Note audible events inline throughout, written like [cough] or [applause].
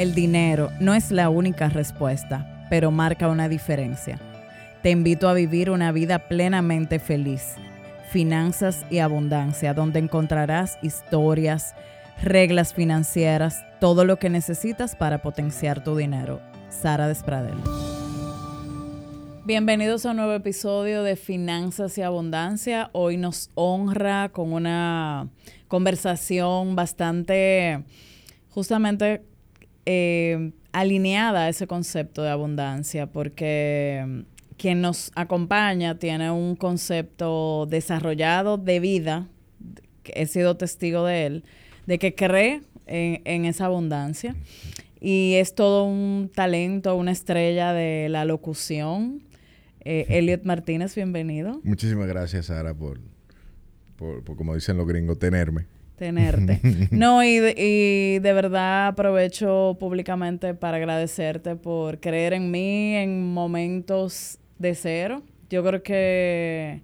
El dinero no es la única respuesta, pero marca una diferencia. Te invito a vivir una vida plenamente feliz. Finanzas y abundancia, donde encontrarás historias, reglas financieras, todo lo que necesitas para potenciar tu dinero. Sara Despradel. Bienvenidos a un nuevo episodio de Finanzas y Abundancia. Hoy nos honra con una conversación bastante justamente eh, alineada a ese concepto de abundancia, porque mm, quien nos acompaña tiene un concepto desarrollado de vida, he sido testigo de él, de que cree en, esa abundancia. Y es todo un talento, una estrella de la locución. Eh, Elliot Martínez, bienvenido. Muchísimas gracias, Sara, por, por, como dicen los gringos, tenerme tenerte. [laughs] No, y de, y de verdad aprovecho públicamente para agradecerte por creer en mí en momentos de cero. Yo creo que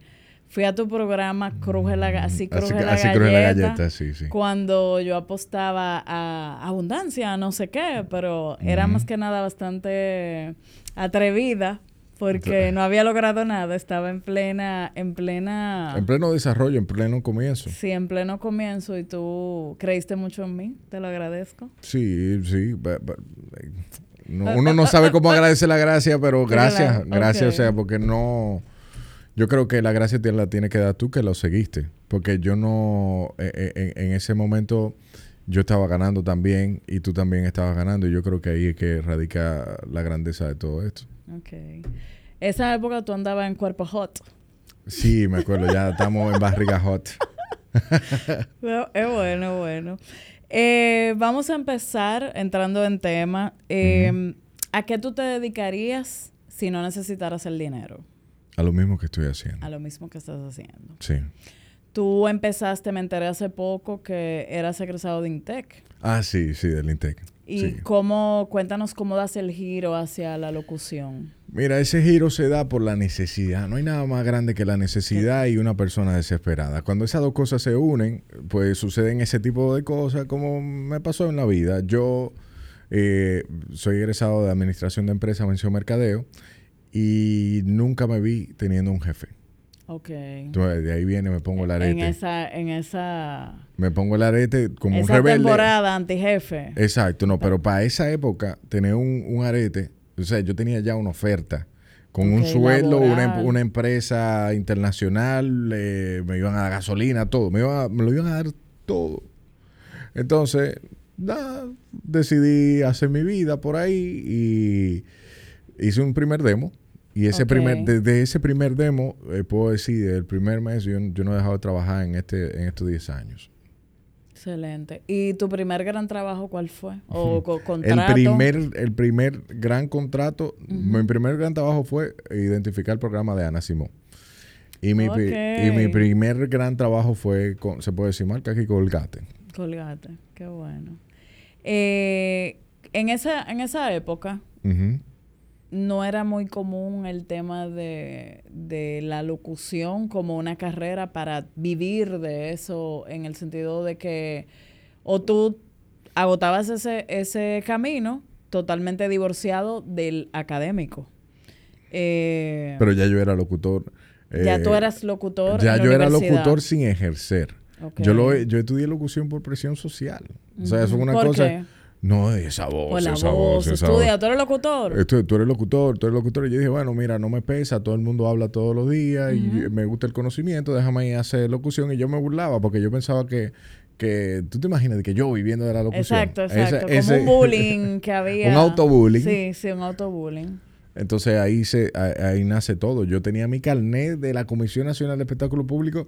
fui a tu programa Cruje la, así cruje, la, galleta, sí, sí. cuando yo apostaba a abundancia, no sé qué, pero era más que nada bastante atrevida porque no había logrado nada, estaba en plena, en plena... En pleno desarrollo, en pleno comienzo. Sí, en pleno comienzo y tú creíste mucho en mí, te lo agradezco. Sí, sí. [laughs] uno no sabe cómo agradecer la gracia, pero [laughs] gracias, gracias, o sea, porque no... Yo creo que la gracia te la tiene que dar tú que lo seguiste, porque yo no, eh, eh, en, en ese momento yo estaba ganando también y tú también estabas ganando y yo creo que ahí es que radica la grandeza de todo esto. Ok. Esa época tú andabas en cuerpo hot. Sí, me acuerdo, ya estamos en barriga hot. [laughs] es bueno, bueno. Eh, vamos a empezar entrando en tema. Eh, ¿A qué tú te dedicarías si no necesitaras el dinero? A lo mismo que estoy haciendo. A lo mismo que estás haciendo. Sí. Tú empezaste, me enteré hace poco que eras egresado de Intec. Ah, sí, sí, del Intec. ¿Y cómo, cuéntanos cómo das el giro hacia la locución? Mira, ese giro se da por la necesidad. No hay nada más grande que la necesidad y una persona desesperada. Cuando esas dos cosas se unen, pues suceden ese tipo de cosas como me pasó en la vida. Yo eh, soy egresado de Administración de Empresas, mención Mercadeo, y nunca me vi teniendo un jefe. Ok. Entonces, de ahí viene, me pongo el arete. En esa, en esa... Me pongo el arete como un rebelde. temporada antijefe. Exacto, no, pero para esa época, tener un, arete, o sea, yo tenía ya una oferta con un sueldo, una, una, empresa internacional, me iban a dar gasolina, todo, me, me lo iban a dar todo. Entonces, decidí hacer mi vida por ahí y hice un primer demo y ese primer, desde ese primer demo, eh, puedo decir, el primer mes, yo, no he dejado de trabajar en, este, en estos 10 años. Excelente. ¿Y tu primer gran trabajo cuál fue? ¿O contrato? El primer, el primer gran contrato, mi primer gran trabajo fue identificar el programa de Ana Simón. Y mi, y mi primer gran trabajo fue, con, se puede decir marca aquí, Colgate. Colgate, qué bueno. Eh, en, esa, en esa época, no era muy común el tema de, la locución como una carrera para vivir de eso, en el sentido de que o tú agotabas ese, ese camino totalmente divorciado del académico. Eh, Pero ya yo era locutor. ya tú eh, eras locutor. Ya yo era locutor sin ejercer. Yo, lo, yo estudié locución por presión social. O sea, eso es una cosa. No, esa voz, esa voz, estudia, tú eres locutor. tú eres locutor, tú eres locutor. Y yo dije, bueno, mira, no me pesa, todo el mundo habla todos los días y me gusta el conocimiento, déjame ir a hacer locución. Y yo me burlaba porque yo pensaba que, que tú te imaginas que yo viviendo de la locución. Exacto, exacto. Como un bullying que [laughs] había. un autobullying. Sí, sí, un autobullying. Entonces ahí, se, ahí, nace todo. Yo tenía mi carnet de la Comisión Nacional de Espectáculo Público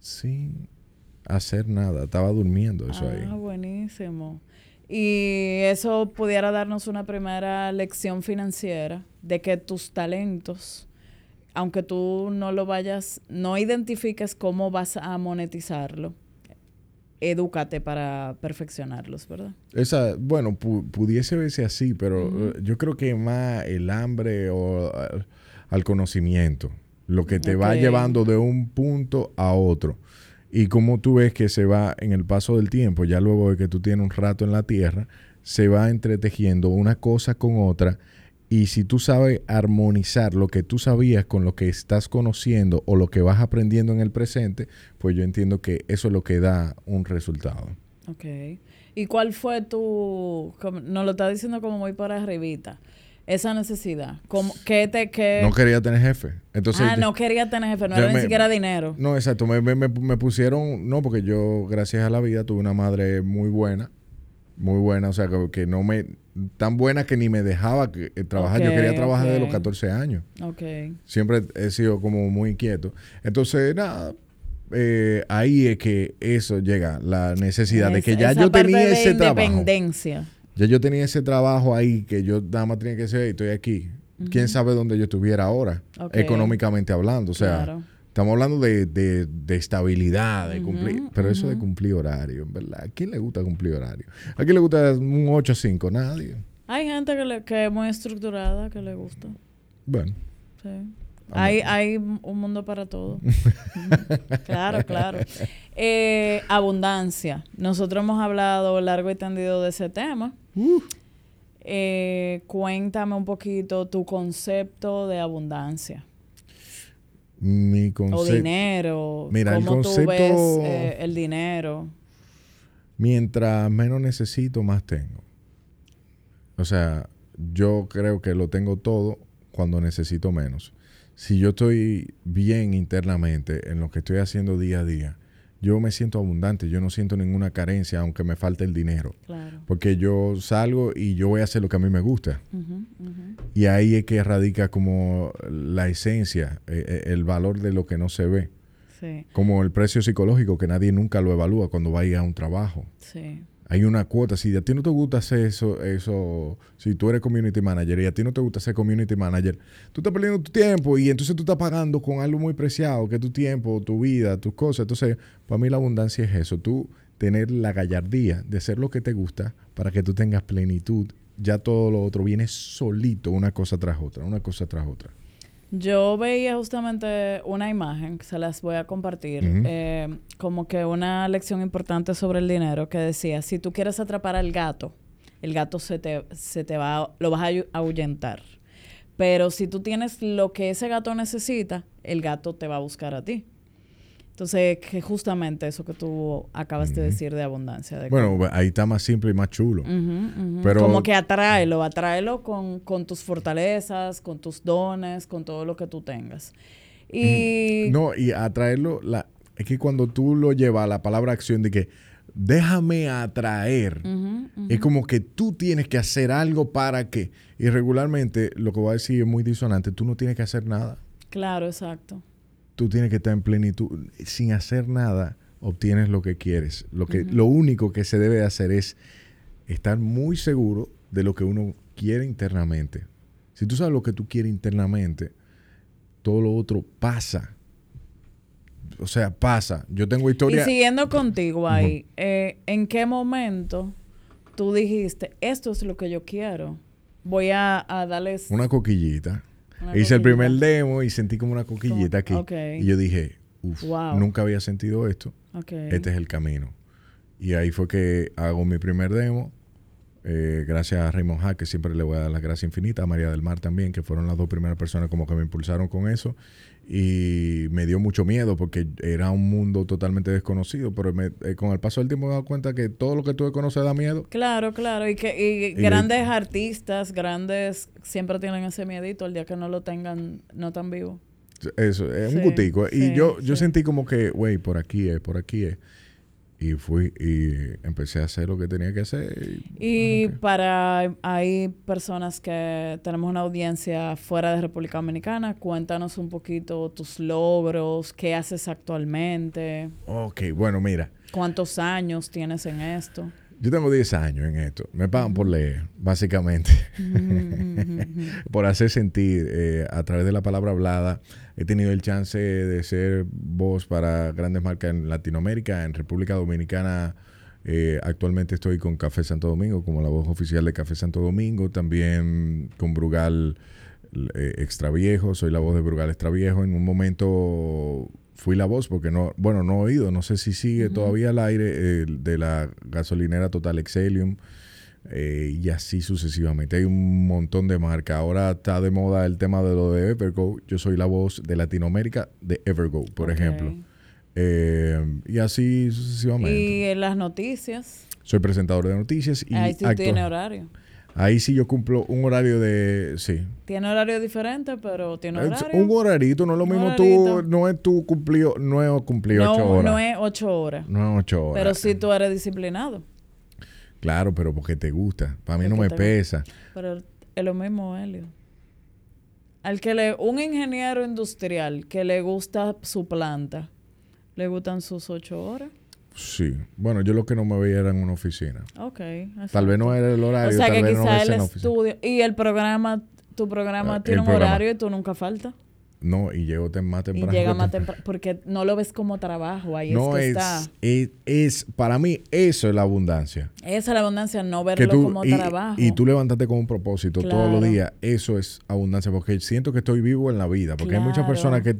sin hacer nada. Estaba durmiendo eso ahí. Ah, buenísimo. Y eso pudiera darnos una primera lección financiera de que tus talentos, aunque tú no lo vayas, no identifiques cómo vas a monetizarlo, edúcate para perfeccionarlos, ¿verdad? Esa, bueno, pudiese verse así, pero eh, yo creo que más el hambre o al conocimiento, lo que te va llevando de un punto a otro. Y como tú ves que se va en el paso del tiempo, ya luego de que tú tienes un rato en la tierra, se va entretejiendo una cosa con otra y si tú sabes armonizar lo que tú sabías con lo que estás conociendo o lo que vas aprendiendo en el presente, pues yo entiendo que eso es lo que da un resultado. Ok. ¿Y cuál fue tu, nos lo está diciendo como muy para arribita, esa necesidad? Como, ¿qué te, qué... No quería tener jefe. Entonces, ah, no quería tener jefe, no era ni siquiera dinero. No, exacto. Me, me, me pusieron, no, porque yo, gracias a la vida, tuve una madre muy buena muy buena, o sea, que, no me... Tan buena que ni me dejaba que, eh, trabajar. Yo quería trabajar desde los 14 años. Ok. Siempre he sido como muy inquieto. Entonces, nada, eh, ahí es que eso llega, la necesidad de que ya yo tenía ese trabajo. independencia. Ya yo tenía ese trabajo ahí que yo nada más tenía que decir, estoy aquí. ¿Quién sabe dónde yo estuviera ahora? Económicamente hablando. O sea, Estamos hablando de, de, estabilidad, de cumplir. pero eso de cumplir horario, ¿verdad? ¿A quién le gusta cumplir horario? ¿A quién le gusta un 8 5? Nadie. Hay gente que, le, que es muy estructurada, que le gusta. Bueno. Sí. Hay, hay un mundo para todo. [laughs] claro, claro. Eh, abundancia. Nosotros hemos hablado largo y tendido de ese tema. Eh, cuéntame un poquito tu concepto de abundancia. Mi concepto. O dinero. Mira, ¿Cómo el concepto. Tú ves, eh, el dinero. Mientras menos necesito, más tengo. O sea, yo creo que lo tengo todo cuando necesito menos. Si yo estoy bien internamente en lo que estoy haciendo día a día, yo me siento abundante, yo no siento ninguna carencia aunque me falte el dinero. Porque yo salgo y yo voy a hacer lo que a mí me gusta. Y ahí es que radica como la esencia, eh, eh, el valor de lo que no se ve. Como el precio psicológico que nadie nunca lo evalúa cuando va a ir a un trabajo. Sí hay una cuota. Si a ti no te gusta hacer eso, eso, si tú eres community manager y a ti no te gusta ser community manager, tú estás perdiendo tu tiempo y entonces tú estás pagando con algo muy preciado, que es tu tiempo, tu vida, tus cosas. Entonces, para mí la abundancia es eso, tú tener la gallardía de hacer lo que te gusta para que tú tengas plenitud. Ya todo lo otro viene solito, una cosa tras otra, una cosa tras otra. Yo veía justamente una imagen, que se las voy a compartir, eh, como que una lección importante sobre el dinero que decía, si tú quieres atrapar al gato, el gato se te, se te va, lo vas a ahuyentar. Pero si tú tienes lo que ese gato necesita, el gato te va a buscar a ti. Entonces, que justamente eso que tú acabas de decir de abundancia. bueno, ahí está más simple y más chulo. Pero, Como que atráelo, atráelo con, con, tus fortalezas, con tus dones, con todo lo que tú tengas. Y... No, y atraerlo, la, es que cuando tú lo llevas a la palabra acción de que déjame atraer, es como que tú tienes que hacer algo para que, y regularmente lo que voy a decir es muy disonante, tú no tienes que hacer nada. Claro, exacto tú tienes que estar en plenitud. Sin hacer nada, obtienes lo que quieres. Lo, que, lo único que se debe hacer es estar muy seguro de lo que uno quiere internamente. Si tú sabes lo que tú quieres internamente, todo lo otro pasa. O sea, pasa. Yo tengo historia. Y siguiendo contigo ahí, eh, ¿en qué momento tú dijiste, esto es lo que yo quiero? Voy a, a darles. Una coquillita. Hice el primer demo y sentí como una coquillita aquí. Y yo dije, uff, nunca había sentido esto. Este es el camino. Y ahí fue que hago mi primer demo. Eh, gracias a Raymond Hack, que siempre le voy a dar las gracias infinitas, a María del Mar también, que fueron las dos primeras personas como que me impulsaron con eso. Y me dio mucho miedo porque era un mundo totalmente desconocido, pero eh, con el paso del tiempo me he dado cuenta que todo lo que tú conoces da miedo. Claro, claro, y que grandes artistas, grandes, siempre tienen ese miedito el día que no lo tengan, no tan vivo. Eso, es un gutico. y yo, yo sentí como que, güey, por aquí es, por aquí es. Y fui y empecé a hacer lo que tenía que hacer. Y, para, hay personas que tenemos una audiencia fuera de República Dominicana. Cuéntanos un poquito tus logros, qué haces actualmente. Ok, bueno, mira. ¿Cuántos años tienes en esto? Yo tengo 10 años en esto. Me pagan por leer, básicamente. [laughs] por hacer sentir eh, a través de la palabra hablada. He tenido el chance de ser voz para grandes marcas en Latinoamérica, en República Dominicana. Eh, actualmente estoy con Café Santo Domingo como la voz oficial de Café Santo Domingo. También con Brugal eh, Extra Viejo. Soy la voz de Brugal Extra Viejo. En un momento fui la voz porque no, bueno, no he oído, no sé si sigue todavía al aire de la gasolinera Total Excelium. Eh, y así sucesivamente. Hay un montón de marcas. Ahora está de moda el tema de lo de Evergo. Yo soy la voz de Latinoamérica de Evergo, por ejemplo. Eh, y así sucesivamente. ¿Y en las noticias? Soy presentador de noticias. Y Ahí sí tiene horario. Ahí sí yo cumplo un horario de... Sí. Tiene horario diferente, pero tiene horario. un horarito, no es lo mismo tú... No es tú cumplido... No es cumplido ocho horas. No es ocho horas. No es ocho horas. Pero sí tú eres disciplinado. Claro, pero porque te gusta. Para mí no me pesa. Pero es lo mismo, Helio. Al que le... Un ingeniero industrial que le gusta su planta, ¿le gustan sus ocho horas? Sí. Bueno, yo lo que no me veía era en una oficina. Ok. Tal vez no era el horario. O sea, que quizá el estudio... Y el programa... Tu programa ah, tiene un horario y tú nunca faltas. No, y llego más temprano. Y llega más [laughs] temprano, porque no lo ves como trabajo, ahí no es que está. Es, para mí, eso es la abundancia. Esa es la abundancia, no verlo como trabajo. Y tú levantarte con un propósito todos los días, eso es abundancia, porque siento que estoy vivo en la vida, porque hay muchas personas que,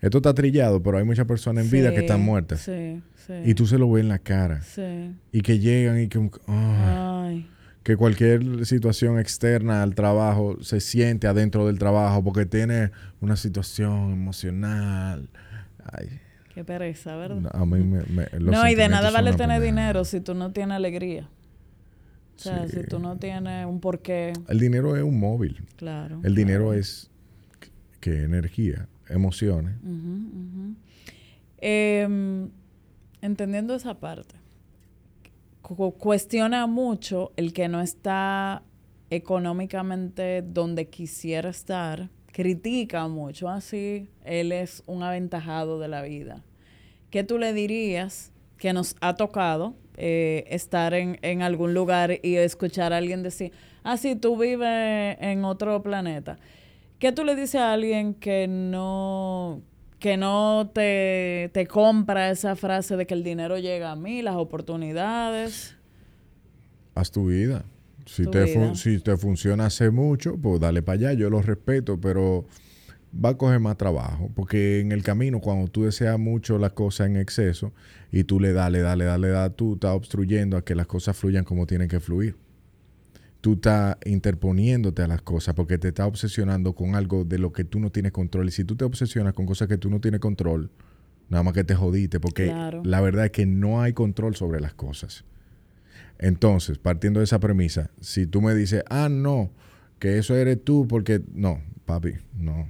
esto está trillado, pero hay muchas personas en vida que están muertas. Sí, sí. Y tú se lo ves en la cara. Sí. Y que llegan y que... ay que cualquier situación externa al trabajo se siente adentro del trabajo porque tiene una situación emocional. Ay. Qué pereza, ¿verdad? a mí me, no, y de nada vale tener dinero si tú no tienes alegría. O sea, si tú no tienes un porqué. El dinero es un móvil. Claro. El dinero es que energía, emociones. Em, entendiendo esa parte, cuestiona mucho el que no está económicamente donde quisiera estar, critica mucho, así ah, él es un aventajado de la vida. ¿Qué tú le dirías que nos ha tocado eh, estar en, en, algún lugar y escuchar a alguien decir, ah, sí, tú vives en otro planeta? ¿Qué tú le dices a alguien que no, que no te, compra esa frase de que el dinero llega a mí, las oportunidades. Haz tu vida. Si, te, si te funciona hace mucho, pues dale para allá, yo lo respeto, pero va a coger más trabajo, porque en el camino, cuando tú deseas mucho las cosas en exceso y tú le das, le das, le das, le das, tú estás obstruyendo a que las cosas fluyan como tienen que fluir tú estás interponiéndote a las cosas porque te estás obsesionando con algo de lo que tú no tienes control. Y si tú te obsesionas con cosas que tú no tienes control, nada más que te jodiste, porque la verdad es que no hay control sobre las cosas. Entonces, partiendo de esa premisa, si tú me dices, ah, no, que eso eres tú, porque no, papi, no.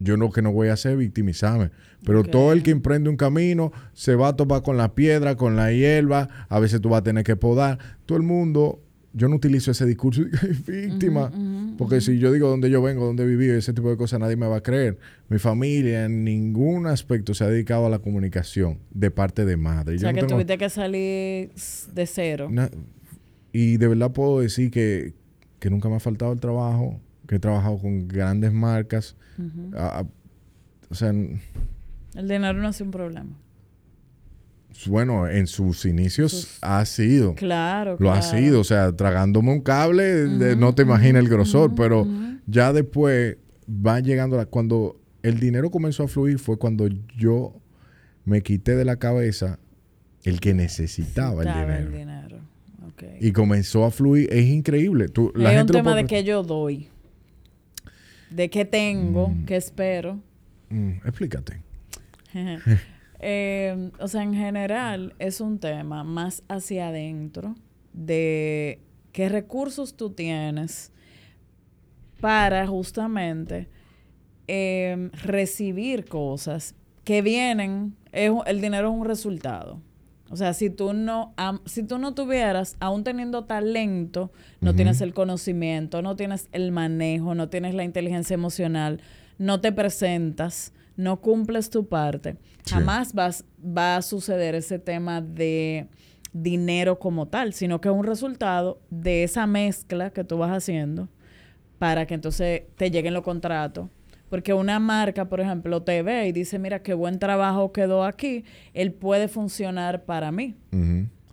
Yo no que no voy a hacer victimizarme. Pero todo el que emprende un camino se va a topar con la piedra, con la hierba, a veces tú vas a tener que podar. Todo el mundo yo no utilizo ese discurso de víctima, porque si yo digo dónde yo vengo, dónde viví, ese tipo de cosas, nadie me va a creer. Mi familia en ningún aspecto se ha dedicado a la comunicación de parte de madre. O sea, que tuviste que salir de cero. y de verdad puedo decir que, nunca me ha faltado el trabajo, que he trabajado con grandes marcas. o sea... El dinero no es un problema. Bueno, en sus inicios ha sido. Claro. Lo ha sido. O sea, tragándome un cable, no te imaginas el grosor. pero ya después va llegando. cuando el dinero comenzó a fluir fue cuando yo me quité de la cabeza el que necesitaba el dinero. El dinero. Y comenzó a fluir. Es increíble. Tú, la es un tema de que yo doy. De qué tengo, mm. qué espero. Mm, explícate. [laughs] Eh, o sea, en general es un tema más hacia adentro de qué recursos tú tienes para justamente em, recibir cosas que vienen, el dinero es un resultado. O sea, si tú no, si tú no tuvieras, aún teniendo talento, no tienes el conocimiento, no tienes el manejo, no tienes la inteligencia emocional, no te presentas, no cumples tu parte, jamás vas, va a suceder ese tema de dinero como tal, sino que es un resultado de esa mezcla que tú vas haciendo para que entonces te lleguen los contratos. Porque una marca, por ejemplo, te ve y dice, mira, qué buen trabajo quedó aquí, él puede funcionar para mí.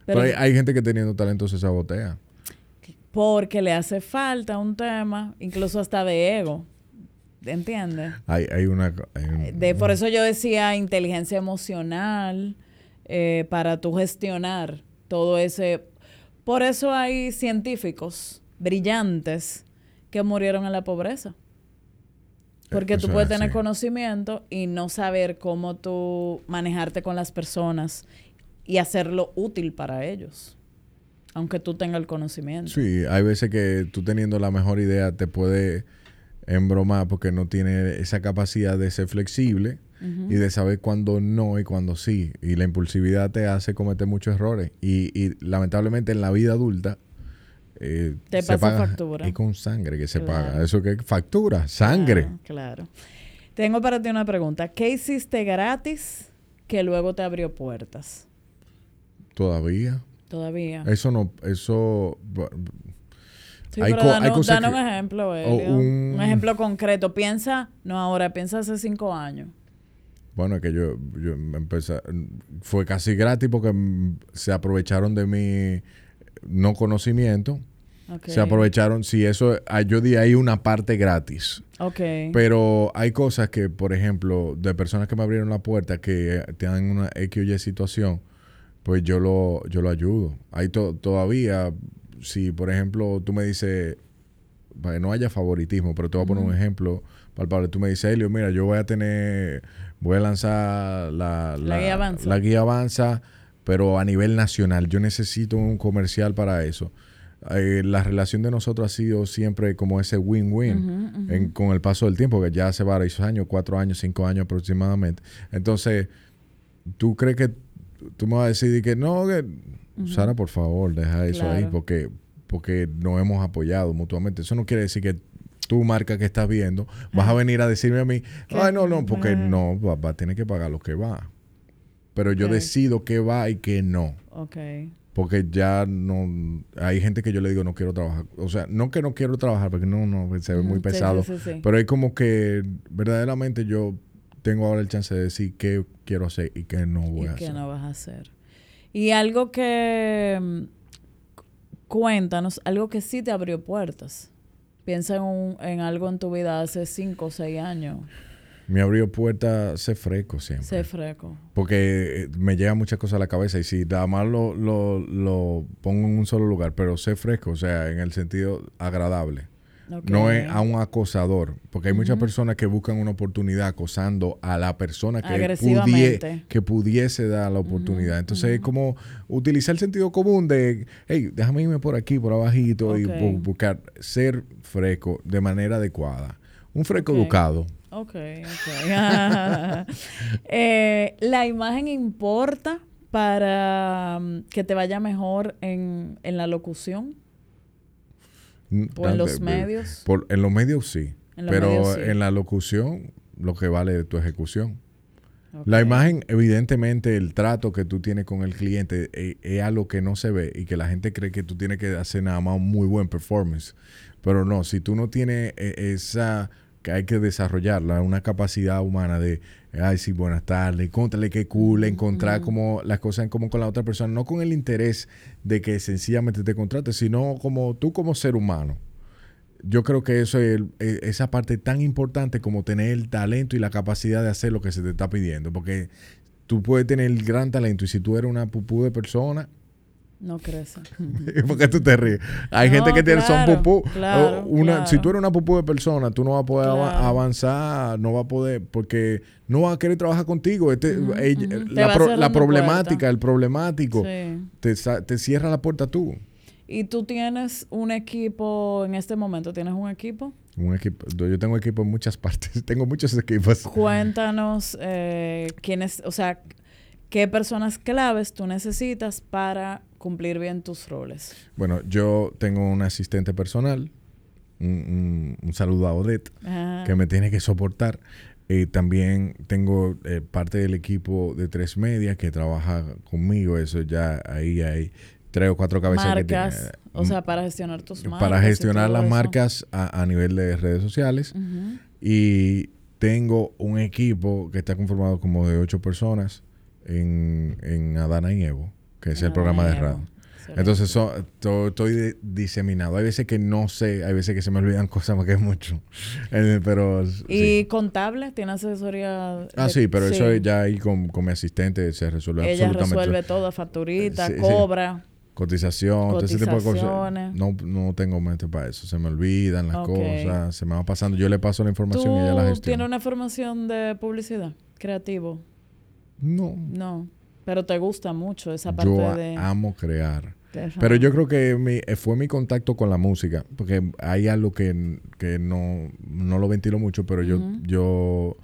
Pero, hay, gente que teniendo talento se sabotea. Porque le hace falta un tema, incluso hasta de ego. ¿Entiendes? Hay, hay, una, de, por eso yo decía inteligencia emocional eh, para tú gestionar todo ese... Por eso hay científicos brillantes que murieron en la pobreza. Porque tú puedes tener conocimiento y no saber cómo tú manejarte con las personas y hacerlo útil para ellos. Aunque tú tengas el conocimiento. Sí, hay veces que tú teniendo la mejor idea te puede embromar porque no tiene esa capacidad de ser flexible y de saber cuándo no y cuándo sí. Y la impulsividad te hace cometer muchos errores. Y, y lamentablemente en la vida adulta eh, te pasa factura. Y con sangre que se paga. ¿Eso qué? Factura, sangre. claro. Tengo para ti una pregunta. ¿Qué hiciste gratis que luego te abrió puertas? Todavía. Todavía. Eso no, eso... Sí, hay, pero danos, un ejemplo, un, ejemplo concreto. Piensa, no ahora, piensa hace cinco años. Bueno, es que yo, yo empecé, fue casi gratis porque se aprovecharon de mi no conocimiento. Se aprovecharon, si eso, ah, yo di ahí una parte gratis. Okay. Pero hay cosas que, por ejemplo, de personas que me abrieron la puerta que tienen una X o Y situación, pues yo lo, yo lo ayudo. Hay todavía, si por ejemplo tú me dices, para que no haya favoritismo, pero te voy a poner un ejemplo palpable. Tú me dices, Elio, mira, yo voy a tener, voy a lanzar la, la, guía avanza. La guía avanza, pero a nivel nacional. Yo necesito un comercial para eso. Eh, la relación de nosotros ha sido siempre como ese win-win con el paso del tiempo, que ya hace varios años, cuatro años, cinco años aproximadamente. Entonces, ¿tú crees que tú me vas a decir que no, que Sara, por favor, deja eso ahí porque, porque nos hemos apoyado mutuamente. Eso no quiere decir que tu marca que estás viendo vas a venir a decirme a mí, ay, no, no, porque no, va, a tener que pagar lo que va. Pero yo decido qué va y qué no. Ok. Porque ya no. Hay gente que yo le digo no quiero trabajar. O sea, no que no quiero trabajar, porque no, no, se ve muy pesado. pero hay como que verdaderamente yo tengo ahora el chance de decir qué quiero hacer y qué no voy a hacer. qué no vas a hacer. Y algo que. Mm, cuéntanos, algo que sí te abrió puertas. Piensa en, en algo en tu vida hace cinco o seis años. Me abrió puertas ser fresco siempre. Ser fresco. Porque eh, me llega muchas cosas a la cabeza y si nada más lo, lo, lo pongo en un solo lugar, pero ser fresco, o sea, en el sentido agradable. No es a un acosador, porque hay muchas personas que buscan una oportunidad acosando a la persona que, que pudiese dar la oportunidad. Entonces es como utilizar el sentido común de, hey, déjame irme por aquí, por abajito y buscar ser fresco de manera adecuada. Un fresco educado. Ok, ok. [laughs] Eh, ¿La imagen importa para mm, que te vaya mejor en, en la locución? ¿O en los medios? en los medios sí. pero en la locución, lo que vale es tu ejecución. La imagen, evidentemente, el trato que tú tienes con el cliente eh, es, algo que no se ve y que la gente cree que tú tienes que hacer nada más un muy buen performance. Pero no, si tú no tienes eh, esa que hay que desarrollarla, una capacidad humana de, ay, sí, buenas tardes, contarle qué cool, encontrar como las cosas en común con la otra persona, no con el interés de que sencillamente te contrate, sino como tú como ser humano. Yo creo que eso es e, esa parte tan importante como tener el talento y la capacidad de hacer lo que se te está pidiendo, porque tú puedes tener el gran talento y si tú eres una pupú de persona, no crece. [laughs] ¿Por qué tú te ríes? Hay gente que tiene, son pupú. una, Si tú eres una pupú de persona, tú no vas a poder avanzar, no vas a poder, porque no va a querer trabajar contigo. Este, la, problemática, el problemático, te, te cierra la puerta tú. ¿Y tú tienes un equipo en este momento? ¿Tienes un equipo? Un equipo. Yo tengo equipo en muchas [laughs] partes. tengo muchos equipos. Cuéntanos eh, quiénes, o sea, qué personas claves tú necesitas para cumplir bien tus roles. Bueno, yo tengo un asistente personal, un, saludo a Odette, que me tiene que soportar. Eh, también tengo eh, parte del equipo de Tres Media que trabaja conmigo. Eso ya ahí hay tres o cuatro cabezas marcas, o sea, para gestionar tus marcas. Para gestionar las marcas a, nivel de redes sociales. Y tengo un equipo que está conformado como de ocho personas en, en Adana y Evo, que es el programa de radio. Entonces, estoy diseminado. Hay veces que no sé, hay veces que se me olvidan [laughs] cosas porque es mucho. Eh, pero, ¿Y contable? ¿Tiene asesoría? Ah, sí, pero eso ya ahí con, mi asistente se resuelve Ella resuelve todo, facturita, cobra. cotización, todo ese tipo de cosas. No, no tengo mente para eso. Se me olvidan las cosas, se me va pasando. Yo le paso la información y ella la gestiona. ¿Tienes una formación de publicidad? Creativo. No. No. Pero te gusta mucho esa parte yo de... amo crear. Pero yo creo que mi, eh, fue mi contacto con la música, porque hay algo que, que no, no lo ventilo mucho, pero yo, yo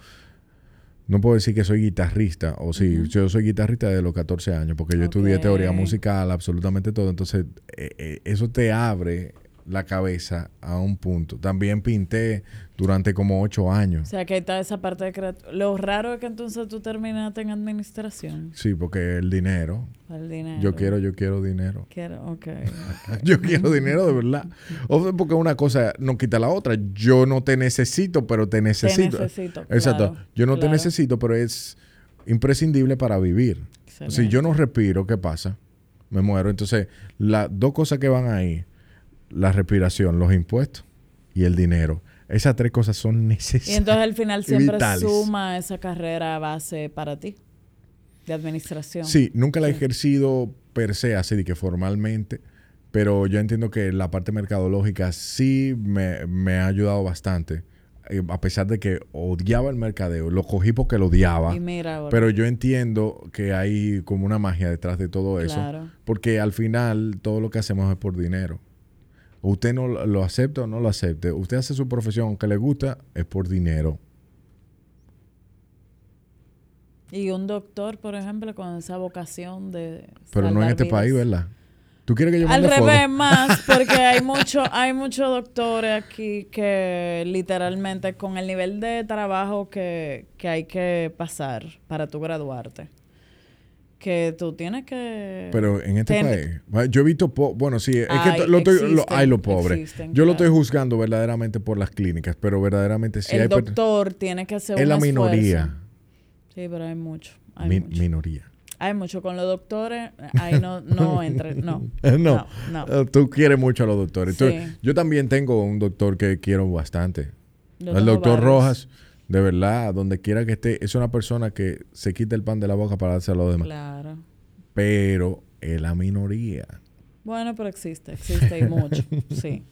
no puedo decir que soy guitarrista, o sí, yo soy guitarrista desde los 14 años, porque yo estudié teoría musical, absolutamente todo, entonces eh, eh, eso te abre la cabeza a un punto. También pinté durante como ocho años. O sea, que ahí está esa parte de creatividad. Lo raro es que entonces tú terminaste en administración. Sí, porque el dinero. El dinero. Yo quiero, yo quiero dinero. Quiero, ok. [laughs] yo quiero dinero de verdad. O porque una cosa no quita la otra. Yo no te necesito, pero te necesito. Te necesito. Exacto. yo no te necesito, pero es imprescindible para vivir. Si yo no respiro, ¿qué pasa? Me muero. Entonces, las dos cosas que van ahí la respiración, los impuestos y el dinero. Esas tres cosas son necesarias. Y entonces al final siempre suma esa carrera base para ti de administración. Sí, nunca la he ejercido per se, así de que formalmente, pero yo entiendo que la parte mercadológica sí me, ha ayudado bastante. Eh, a pesar de que odiaba el mercadeo, lo cogí porque lo odiaba. pero yo entiendo que hay como una magia detrás de todo eso. Porque al final todo lo que hacemos es por dinero. Usted no lo acepta o no lo acepte. Usted hace su profesión que le gusta, es por dinero. Y un doctor, por ejemplo, con esa vocación de. Pero no en este país, ¿verdad? ¿Tú quieres que yo Al revés, más, [laughs] porque hay mucho, hay muchos doctores aquí que literalmente con el nivel de trabajo que, que hay que pasar para tú graduarte que tú tienes que... Pero en este país, yo he visto, bueno, sí, es que lo hay lo pobre. yo lo estoy juzgando verdaderamente por las clínicas, pero verdaderamente sí hay... El doctor tiene que hacer Es la minoría. Sí, pero hay mucho. Minoría. Hay mucho. Con los doctores, [laughs] ahí no, no entre, [laughs] no, no. no. Tú quieres mucho a los doctores. yo también tengo un doctor que quiero bastante. el doctor Rojas de verdad, donde quiera que esté, es una persona que se quita el pan de la boca para dárselo a los demás. Claro. Pero es la minoría. Bueno, pero existe, existe y mucho, [laughs] sí.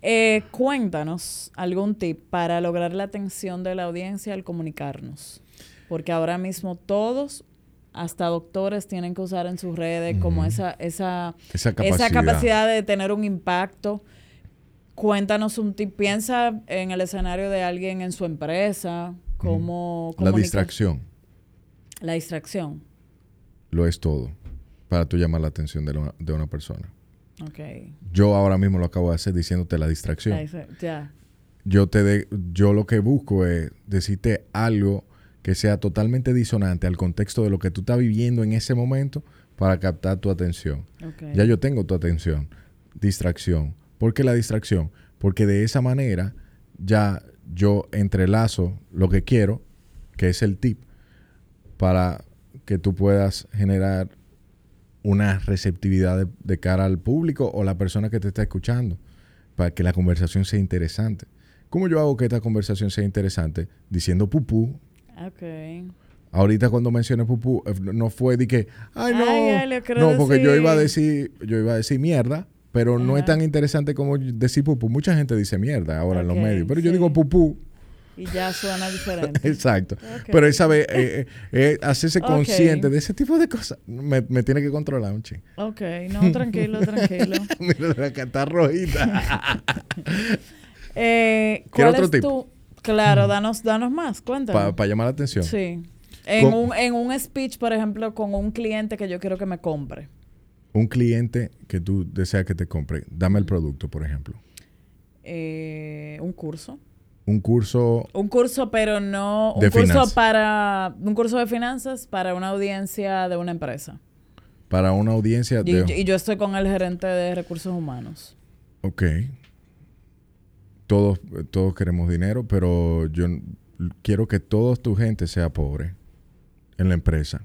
Eh, cuéntanos algún tip para lograr la atención de la audiencia al comunicarnos. Porque ahora mismo todos, hasta doctores, tienen que usar en sus redes como esa, esa, esa, esa capacidad de tener un impacto Cuéntanos un tip. Piensa en el escenario de alguien en su empresa, cómo... La distracción. La distracción. Lo es todo para tú llamar la atención de, una persona. Ok. Yo ahora mismo lo acabo de hacer diciéndote la distracción. Yo, te de, yo lo que busco es decirte algo que sea totalmente disonante al contexto de lo que tú estás viviendo en ese momento para captar tu atención. Ya yo tengo tu atención. Distracción ¿Por qué la distracción? Porque de esa manera ya yo entrelazo lo que quiero, que es el tip, para que tú puedas generar una receptividad de, cara al público o la persona que te está escuchando, para que la conversación sea interesante. ¿Cómo yo hago que esta conversación sea interesante? Diciendo pupú. Ok. Ahorita cuando mencioné pupú, eh, no fue de que, ay no, no, porque yo iba a decir, yo iba a decir mierda, pero no es tan interesante como decir pupú. Mucha gente dice mierda ahora en los medios, pero yo digo pupú. Y ya suena [laughs] diferente. Exacto. Pero esa vez, eh, eh, eh, hacerse consciente de ese tipo de cosas, me, tiene que controlar un ching. Ok, no, tranquilo, tranquilo. [laughs] Mira, la que está rojita. [laughs] eh, ¿cuál otro es Tu... Claro, danos, danos más, cuéntame. Para llamar la atención. Sí. En un, en un speech, por ejemplo, con un cliente que yo quiero que me compre un cliente que tú deseas que te compre, dame el producto, por ejemplo. Eh, un curso. Un curso. Un curso, pero no. Un curso para. Un curso de finanzas para una audiencia de una empresa. Para una audiencia de. Y, yo estoy con el gerente de recursos humanos. Ok. Todos, todos queremos dinero, pero yo quiero que toda tu gente sea pobre en la empresa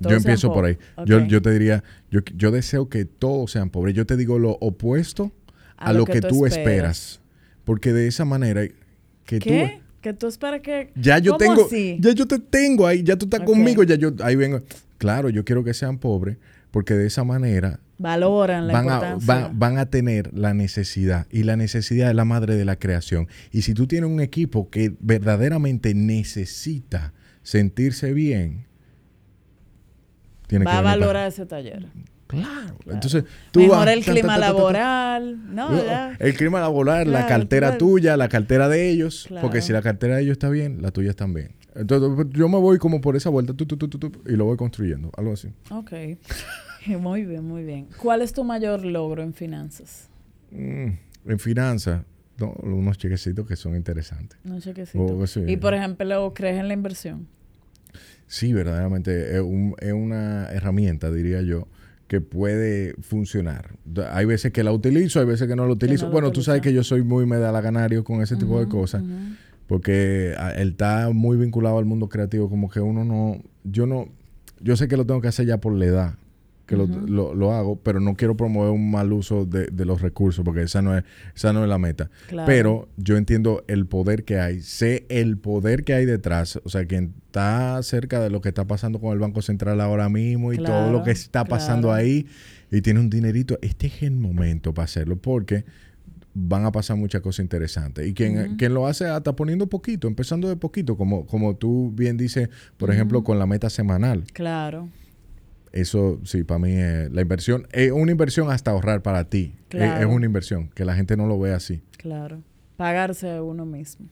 yo empiezo por ahí. Yo, te diría, yo, yo deseo que todos sean pobres. Yo te digo lo opuesto a, lo, que, tú, esperas. Porque de esa manera que ¿Qué? Que tú esperas que... Ya yo tengo... Ya yo te tengo ahí. Ya tú estás conmigo. Ya yo... Ahí vengo. Claro, yo quiero que sean pobres. porque de esa manera valoran la van importancia. A, van a tener la necesidad y la necesidad es la madre de la creación. Y si tú tienes un equipo que verdaderamente necesita sentirse bien, tiene va a valorar ese taller. Claro. Entonces, tú Mejor el clima laboral, ¿no? El clima laboral, la cartera tuya, la cartera de ellos, porque si la cartera de ellos está bien, la tuya está bien. Entonces, yo me voy como por esa vuelta tu, tu, tu, y lo voy construyendo, algo así. Ok. [laughs] muy bien, muy bien. ¿Cuál es tu mayor logro en finanzas? Mm, en finanzas, unos chequecitos que son interesantes. Unos chequecitos. Y, por ejemplo, ¿crees en la inversión? Sí, verdaderamente. Es, es una herramienta, diría yo, que puede funcionar. Hay veces que la utilizo, hay veces que no la utilizo. bueno, tú sabes que yo soy muy medalaganario con ese tipo de cosas. Porque ah, él está muy vinculado al mundo creativo, como que uno no, yo no, yo sé que lo tengo que hacer ya por la edad, que lo, hago, pero no quiero promover un mal uso de, los recursos, porque esa no es, esa no es la meta. Pero yo entiendo el poder que hay, sé el poder que hay detrás, o sea, quien está cerca de lo que está pasando con el Banco Central ahora mismo y todo lo que está pasando ahí y tiene un dinerito, este es el momento para hacerlo, porque van a pasar muchas cosas interesantes. Y quien, quien, lo hace hasta poniendo poquito, empezando de poquito, como, como tú bien dices, por ejemplo, con la meta semanal. Claro. Eso sí, para mí es la inversión, es una inversión hasta ahorrar para ti. Es, una inversión, que la gente no lo ve así. Claro. Pagarse a uno mismo.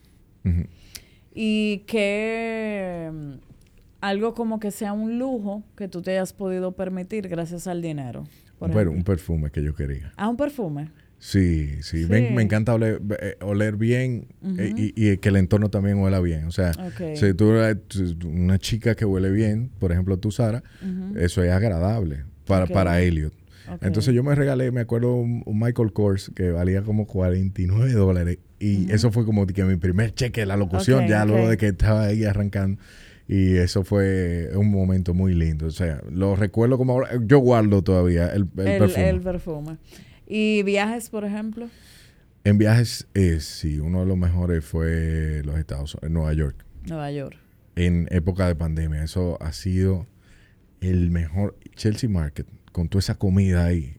Y que mm, algo como que sea un lujo que tú te hayas podido permitir gracias al dinero. Pero un perfume que yo quería. Ah, un perfume. Sí, sí, Me, encanta oler, eh, bien eh, y, que el entorno también huela bien. O sea, si tú eres una chica que huele bien, por ejemplo tú, Sara, eso es agradable para, para Elliot. Entonces yo me regalé, me acuerdo, un, Michael Kors que valía como 49 dólares. Y eso fue como que mi primer cheque de la locución, ya luego de que estaba ahí arrancando. Y eso fue un momento muy lindo. O sea, lo recuerdo como ahora. Yo guardo todavía el, perfume. El perfume. ¿Y viajes, por ejemplo? En viajes, eh, sí, uno de los mejores fue los Estados Unidos, Nueva York. Nueva York. En época de pandemia. Eso ha sido el mejor. Chelsea Market, con toda esa comida ahí.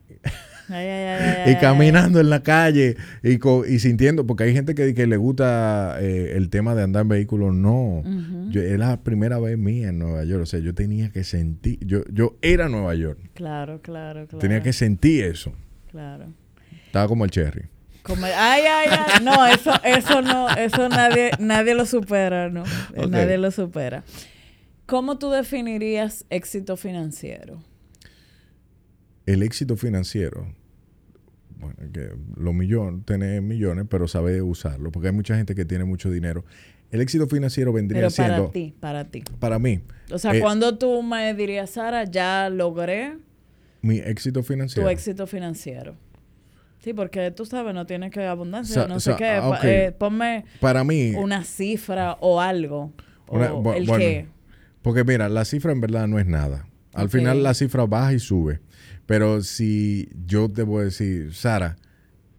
[laughs] y caminando en la calle y, y, sintiendo, porque hay gente que, que le gusta eh, el tema de andar en vehículos. No, yo, es la primera vez mía en Nueva York. O sea, yo tenía que sentir, yo, yo era Nueva York. Claro, claro, claro. Tenía que sentir eso. Claro. Estaba como el cherry. Como, ay, ay, ay. No, eso, eso no, eso nadie, nadie lo supera, ¿no? Nadie lo supera. ¿Cómo tú definirías éxito financiero? El éxito financiero, bueno, que los millones, tener millones, pero sabe usarlo, porque hay mucha gente que tiene mucho dinero. El éxito financiero vendría pero para siendo. Para ti, para ti. Para mí. O sea, eh, cuando tú me dirías, Sara, ya logré mi éxito financiero. Tu éxito financiero. Sí, porque tú sabes, no tiene que abundancia, no sé qué. Ah, eh, ponme Para mí, una cifra o algo. o el qué. Porque mira, la cifra en verdad no es nada. Al final la cifra baja y sube. Pero si yo te voy a decir, Sara,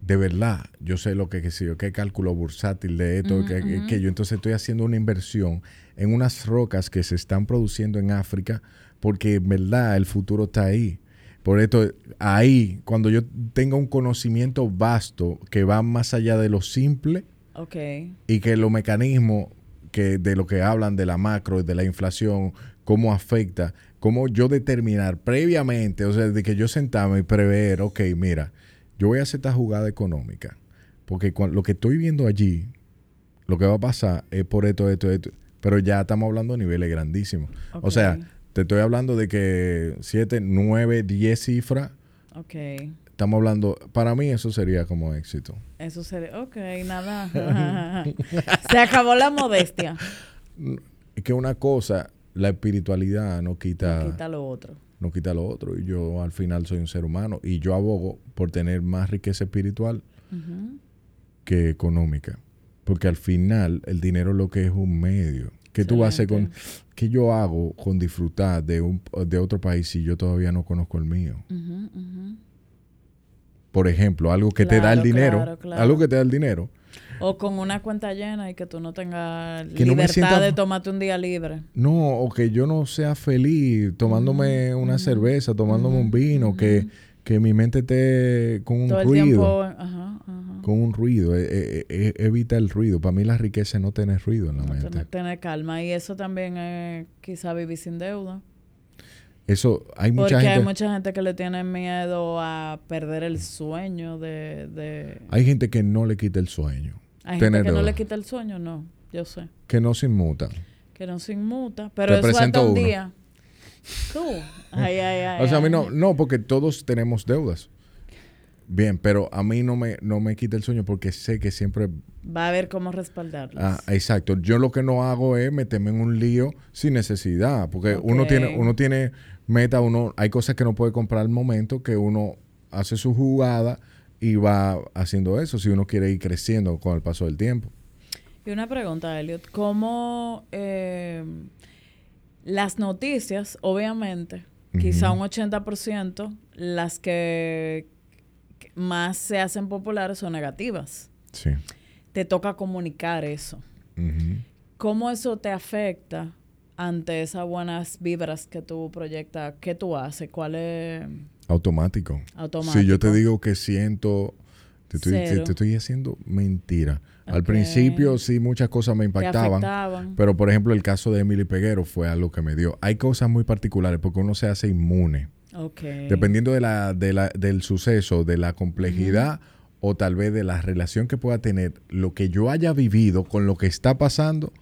de verdad, yo sé lo que, que yo, qué cálculo bursátil de esto, que, que, yo entonces estoy haciendo una inversión en unas rocas que se están produciendo en África, porque en verdad el futuro está ahí. Por esto, ahí, cuando yo tenga un conocimiento vasto que va más allá de lo simple y que los mecanismos que de lo que hablan de la macro, de la inflación, cómo afecta, cómo yo determinar previamente, o sea, de que yo sentarme y prever, ok, mira, yo voy a hacer esta jugada económica, porque lo que estoy viendo allí, lo que va a pasar es por esto, esto, esto, pero ya estamos hablando de niveles grandísimos. O sea, te estoy hablando de que 7, 9, 10 cifras. Ok. Estamos hablando, para mí eso sería como éxito. Eso sería, ok, nada. [laughs] Se acabó la modestia. Es que una cosa, la espiritualidad no quita... No quita lo otro. No quita lo otro. Y yo al final soy un ser humano y yo abogo por tener más riqueza espiritual que económica. Porque al final el dinero lo que es un medio. ¿Qué tú haces con, qué yo hago con disfrutar de, un, de otro país si yo todavía no conozco el mío? Por ejemplo, algo que te da el dinero, algo que te da el dinero. O con una cuenta llena y que tú no tengas libertad de tomarte un día libre. No, o que yo no sea feliz tomándome una cerveza, tomándome un vino, que, que mi mente esté con un ruido. ajá, Con un ruido. E, e, e, evita el ruido. Para mí la riqueza es no tener ruido en la mente. Tener, tener calma. Y eso también es quizá vivir sin deuda. Eso, hay mucha Porque gente... hay mucha gente que le tiene miedo a perder el sueño de... Hay gente que no le quita el sueño. Hay gente que no le quita el sueño, no, yo sé. Que no se inmuta. Que no se inmuta, pero eso hasta un día. Tú. Ay, ay, ay. [laughs] o sea, a mí no, no, porque todos tenemos deudas. Bien, pero a mí no me, no me quita el sueño porque sé que siempre... Va a haber cómo respaldarlas. Ah, exacto. Yo lo que no hago es meterme en un lío sin necesidad, porque uno tiene uno tiene meta, uno hay cosas que no puede comprar al momento, que uno hace su jugada y va haciendo eso si uno quiere ir creciendo con el paso del tiempo. Y una pregunta, Elliot, ¿cómo eh, las noticias, obviamente, quizá un 80%, las que más se hacen populares son negativas? Sí. Te toca comunicar eso. ¿Cómo eso te afecta ante esas buenas vibras que tú proyectas? ¿Qué tú haces? ¿Cuál es...? Automático. Si yo te digo que siento, te estoy, haciendo mentira. Al principio sí muchas cosas me impactaban, pero por ejemplo el caso de Emily Peguero fue algo que me dio. Hay cosas muy particulares porque uno se hace inmune. Dependiendo de la, de la, del suceso, de la complejidad o tal vez de la relación que pueda tener, lo que yo haya vivido con lo que está pasando,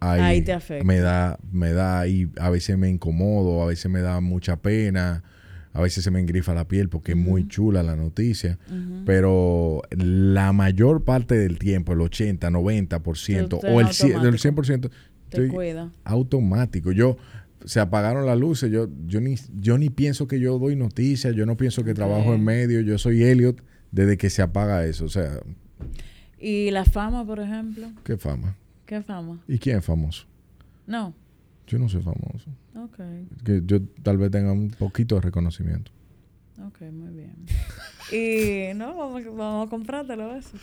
ahí, te afecta. Me da, me da y a veces me incomodo, a veces me da mucha pena a veces se me engrifa la piel porque es muy chula la noticia, pero la mayor parte del tiempo, el 80, 90% o el, 100%, estoy automático. Yo se apagaron las luces, yo yo ni yo ni pienso que yo doy noticias, yo no pienso que trabajo en medio, yo soy Elliot desde que se apaga eso, o sea, ¿Y la fama, por ejemplo? ¿Qué fama? ¿Qué fama? ¿Y quién es famoso? No. Yo no soy famoso. Que yo tal vez tenga un poquito de reconocimiento. Ok, muy bien. y no, vamos, vamos a comprártelo eso.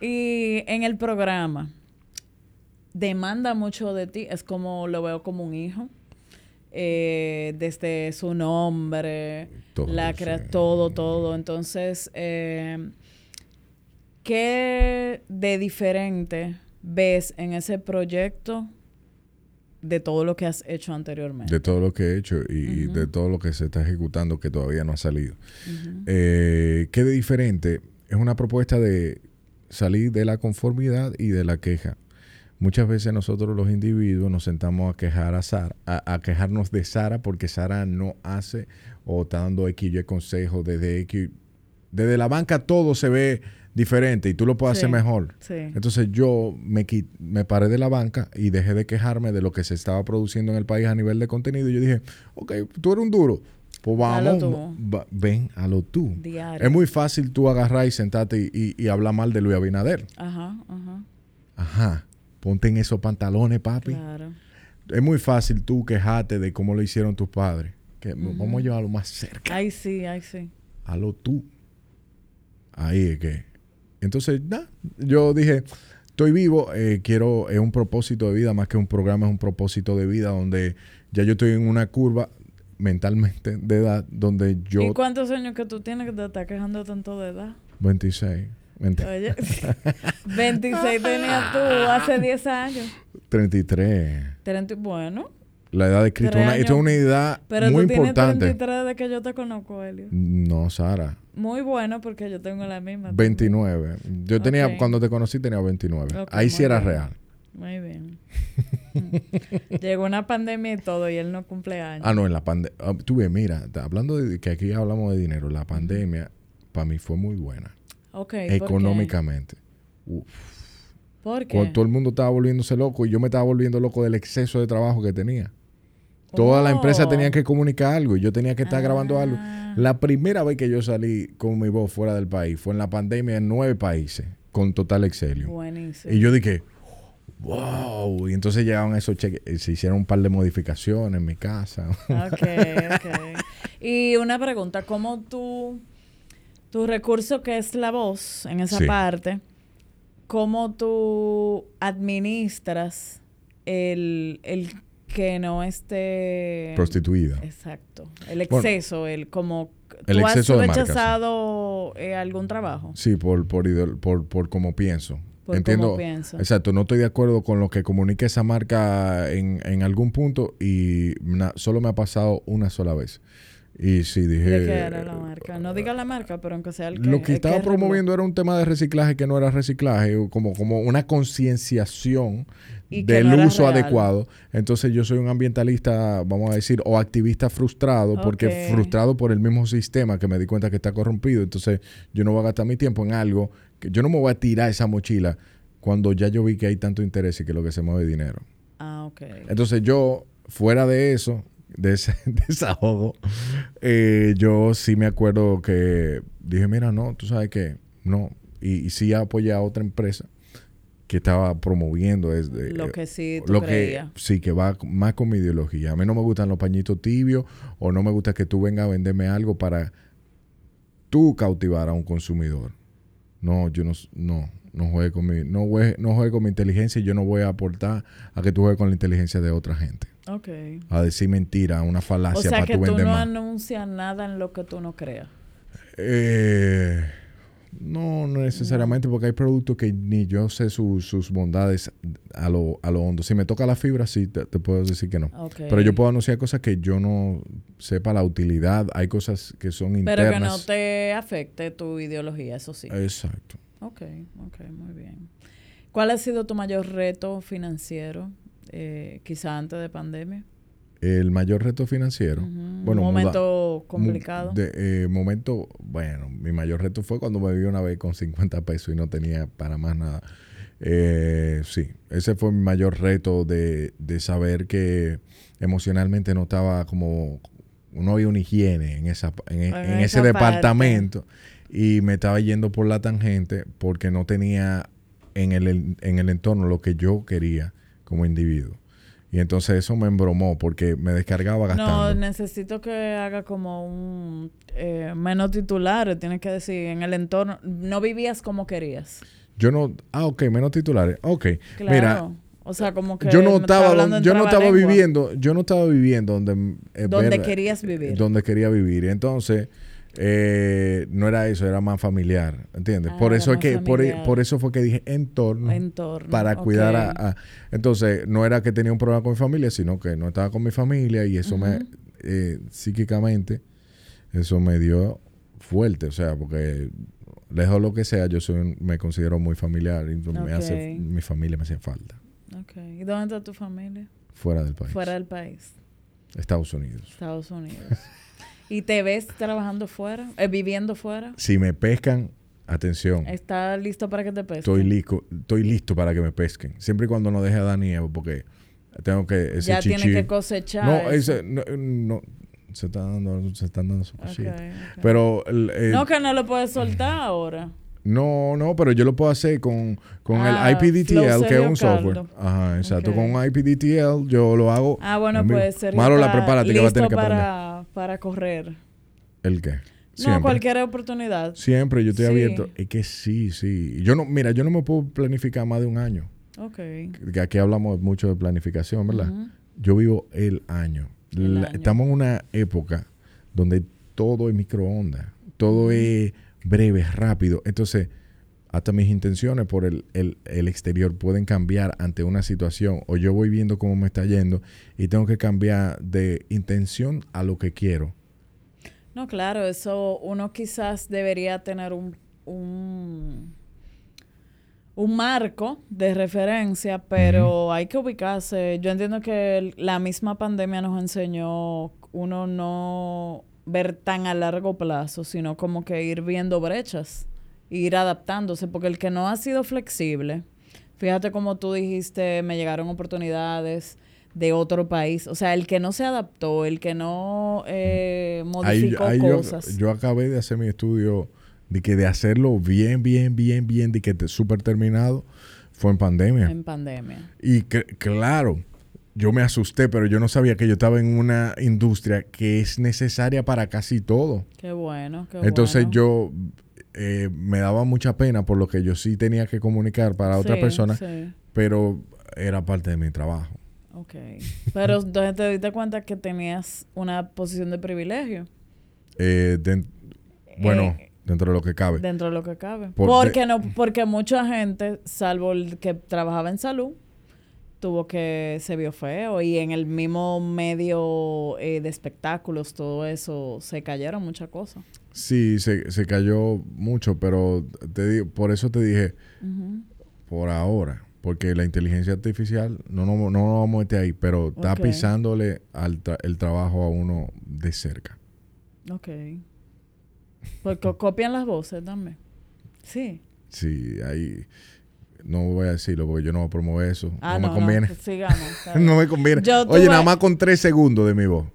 Y en el programa, demanda mucho de ti. Es como, lo veo como un hijo. Eh, desde su nombre, todo, la crea todo, todo. Entonces, eh, ¿qué de diferente ves en ese proyecto de todo lo que has hecho anteriormente. De todo lo que he hecho y, de todo lo que se está ejecutando que todavía no ha salido. Eh, ¿Qué de diferente? Es una propuesta de salir de la conformidad y de la queja. Muchas veces nosotros los individuos nos sentamos a quejar a Sara, a, quejarnos de Sara porque Sara no hace o está dando X y consejos desde X. Desde la banca todo se ve diferente y tú lo puedes hacer mejor. Entonces yo me, me paré de la banca y dejé de quejarme de lo que se estaba produciendo en el país a nivel de contenido. Y yo dije, ok, tú eres un duro. Pues vamos, ven a lo tú. Es muy fácil tú agarrar y sentarte y, hablar mal de Luis Abinader. Ajá, ajá. Ajá. Ponte en esos pantalones, papi. Claro. Es muy fácil tú quejarte de cómo lo hicieron tus padres. Que vamos a llevarlo más cerca. Ay, sí, ay, sí. A lo tú. Ahí es que entonces, nada, yo dije, estoy vivo, eh, quiero, es un propósito de vida, más que un programa, es un propósito de vida donde ya yo estoy en una curva mentalmente de edad donde yo... ¿Y cuántos años que tú tienes que te estás quejando tanto de edad? 26. Oye, [laughs] 26 tenías tú hace 10 años. 33. bueno. La edad de Cristo. Una, esto es una edad Pero muy tú importante. Tienes 33 desde que yo te conozco, Elio. No, Sara. Muy bueno porque yo tengo la misma. 29. Yo tenía, cuando te conocí tenía 29. Ahí sí era real. Muy bien. Llegó una pandemia y todo y él no cumple años. Ah, no, en la pandemia. Ah, tú ves, mira, hablando de que aquí hablamos de dinero, la pandemia para mí fue muy buena. Económicamente. Uf. ¿Por qué? Cuando todo el mundo estaba volviéndose loco y yo me estaba volviendo loco del exceso de trabajo que tenía. Toda la empresa tenía que comunicar algo y yo tenía que estar grabando algo. Ah. La primera vez que yo salí con mi voz fuera del país fue en la pandemia en nueve países con total Excelio. Buenísimo. Y yo dije, wow. Y entonces llegaban esos cheques, eh, se hicieron un par de modificaciones en mi casa. Ok, ok. [laughs] y una pregunta, ¿cómo tú, tu recurso que es la voz en esa parte, cómo tú administras el, el que no esté prostituida. Exacto. El exceso, el como el ¿tú exceso has rechazado eh, algún trabajo? Sí, por por por, por cómo pienso. Por Entiendo. cómo pienso. Exacto, no estoy de acuerdo con lo que comunique esa marca en, en algún punto y na- solo me ha pasado una sola vez. Y sí, dije... ¿De qué era la marca? No diga la marca, pero aunque sea el que... Lo que estaba promoviendo era un tema de reciclaje que no era reciclaje, como, como una concienciación del no uso real. adecuado. Entonces yo soy un ambientalista, vamos a decir, o activista frustrado, porque frustrado por el mismo sistema que me di cuenta que está corrompido. Entonces yo no voy a gastar mi tiempo en algo, que yo no me voy a tirar esa mochila cuando ya yo vi que hay tanto interés y que lo que se mueve es dinero. Ah, ok. Entonces yo, fuera de eso, de ese [laughs] desahogo, eh, yo sí me acuerdo que dije, mira, no, tú sabes que no. Y, y sí apoyé a otra empresa que estaba promoviendo es de- Lo que sí tú lo que sí que va más con mi ideología. A mí no me gustan los pañitos tibios o no me gusta que tú vengas a venderme algo para tú cautivar a un consumidor. No, yo no no no juegue con mi no juegue, no juegue con mi inteligencia y yo no voy a aportar a que tú juegues con la inteligencia de otra gente. A decir mentira, una O falacia sea para que tú vender no más. anuncias nada en lo que tú no creas. Eh, no, no necesariamente, porque hay productos que ni yo sé su- sus bondades a lo, a lo hondo. Si me toca la fibra, sí, te, te puedo decir que no. Pero yo puedo anunciar cosas que yo no sepa la utilidad. Hay cosas que son internas. Pero que no te afecte tu ideología, eso sí. Exacto. Ok, ok, muy bien. ¿Cuál ha sido tu mayor reto financiero, eh, quizá antes de pandemia? El mayor reto financiero. Bueno, Un muda- momento mu- complicado. De, eh, momento, bueno, mi mayor reto fue cuando me vi una vez con 50 pesos y no tenía para más nada. Eh, sí, ese fue mi mayor reto de, de saber que emocionalmente no estaba como, no había una higiene en, esa, en, en En ese departamento y me estaba yendo por la tangente porque no tenía en el, en el entorno lo que yo quería como individuo. Y entonces eso me embromó porque me descargaba gastando. No, necesito que haga como un eh, menos titulares, tienes que decir, en el entorno, no vivías como querías. Yo no, ah, ok, menos titulares. Ok, Claro. mira, o sea, como que yo no estaba, yo no estaba viviendo, yo no estaba viviendo donde eh, Donde ver- querías vivir. donde quería vivir. Entonces eh, no era eso, era más familiar, ¿entiendes? Ah, por eso es que, por, familiar. por eso fue que dije entorno, Entorno, para cuidar a, entonces no era que tenía un problema con mi familia, sino que no estaba con mi familia y eso me eh, psíquicamente eso me dio fuerte, o sea, porque lejos de lo que sea, yo soy me considero muy familiar y me hace, mi familia me hace falta Ok. ¿Y dónde está tu familia? fuera del país, Fuera del país, Estados Unidos. Estados Unidos. [laughs] ¿Y te ves trabajando fuera, eh, viviendo fuera? Si me pescan, atención, ¿Estás listo para que te pesquen? estoy listo, estoy listo para que me pesquen, siempre y cuando no deje a dar nieve, porque tengo que ese ya chichi. tienes que cosechar. no, ese, no, no, se está dando, se están dando su cosita. Pero eh, no, que no lo puedes soltar ahora. No, no, pero yo lo puedo hacer con, con Ah, el IPDTL, Flow que es un software. Ajá, exacto. Ok. Con un IPDTL yo lo hago. Ah, bueno, pues sería Malo la prepárate que va a tener que aprender. Para, correr. ¿El qué? No, cualquier oportunidad. Siempre yo estoy Sí. abierto. Es que sí, sí. Yo no, mira, yo no me puedo planificar más de un año. Ok. Que aquí hablamos mucho de planificación, ¿verdad? Yo vivo el año. El La- año. Estamos en una época donde todo es microondas, todo es breve, rápido. Entonces, hasta mis intenciones por el, el- el exterior pueden cambiar ante una situación o yo voy viendo cómo me está yendo y tengo que cambiar de intención a lo que quiero. No, claro, eso uno quizás debería tener un, un, un marco de referencia, pero hay que ubicarse. Yo entiendo que la misma pandemia nos enseñó uno no ver tan a largo plazo, sino como que ir viendo brechas, ir adaptándose, porque el que no ha sido flexible, fíjate como tú dijiste, me llegaron oportunidades de otro país, o sea, el que no se adaptó, el que no eh, modificó ahí cosas. yo acabé de hacer mi estudio de que de hacerlo bien, bien, bien, bien, de que te súper terminado, fue en pandemia. en pandemia. Y que- claro, yo me asusté, pero yo no sabía que yo estaba en una industria que es necesaria para casi todo. Qué bueno, qué Entonces bueno. yo eh, me daba mucha pena por lo que yo sí tenía que comunicar para otra persona, pero era parte de mi trabajo. Ok. Pero [laughs] entonces te diste cuenta que tenías una posición de privilegio. Eh, bueno, eh, dentro de lo que cabe. Dentro de lo que cabe. porque, no, porque mucha gente, salvo el que trabajaba en salud, tuvo que se vio feo y en el mismo medio eh, de espectáculos todo eso se cayeron muchas cosas sí se, se cayó mucho pero te por eso te dije por ahora porque la inteligencia artificial no no, no vamos a meter ahí pero está pisándole al el trabajo a uno de cerca Ok. porque copian las voces también sí sí ahí no voy a decirlo porque yo no voy a promover eso. Ah, no, me conviene. Pues sigamos. [laughs] no me conviene. Oye, nada más con tres segundos de mi voz.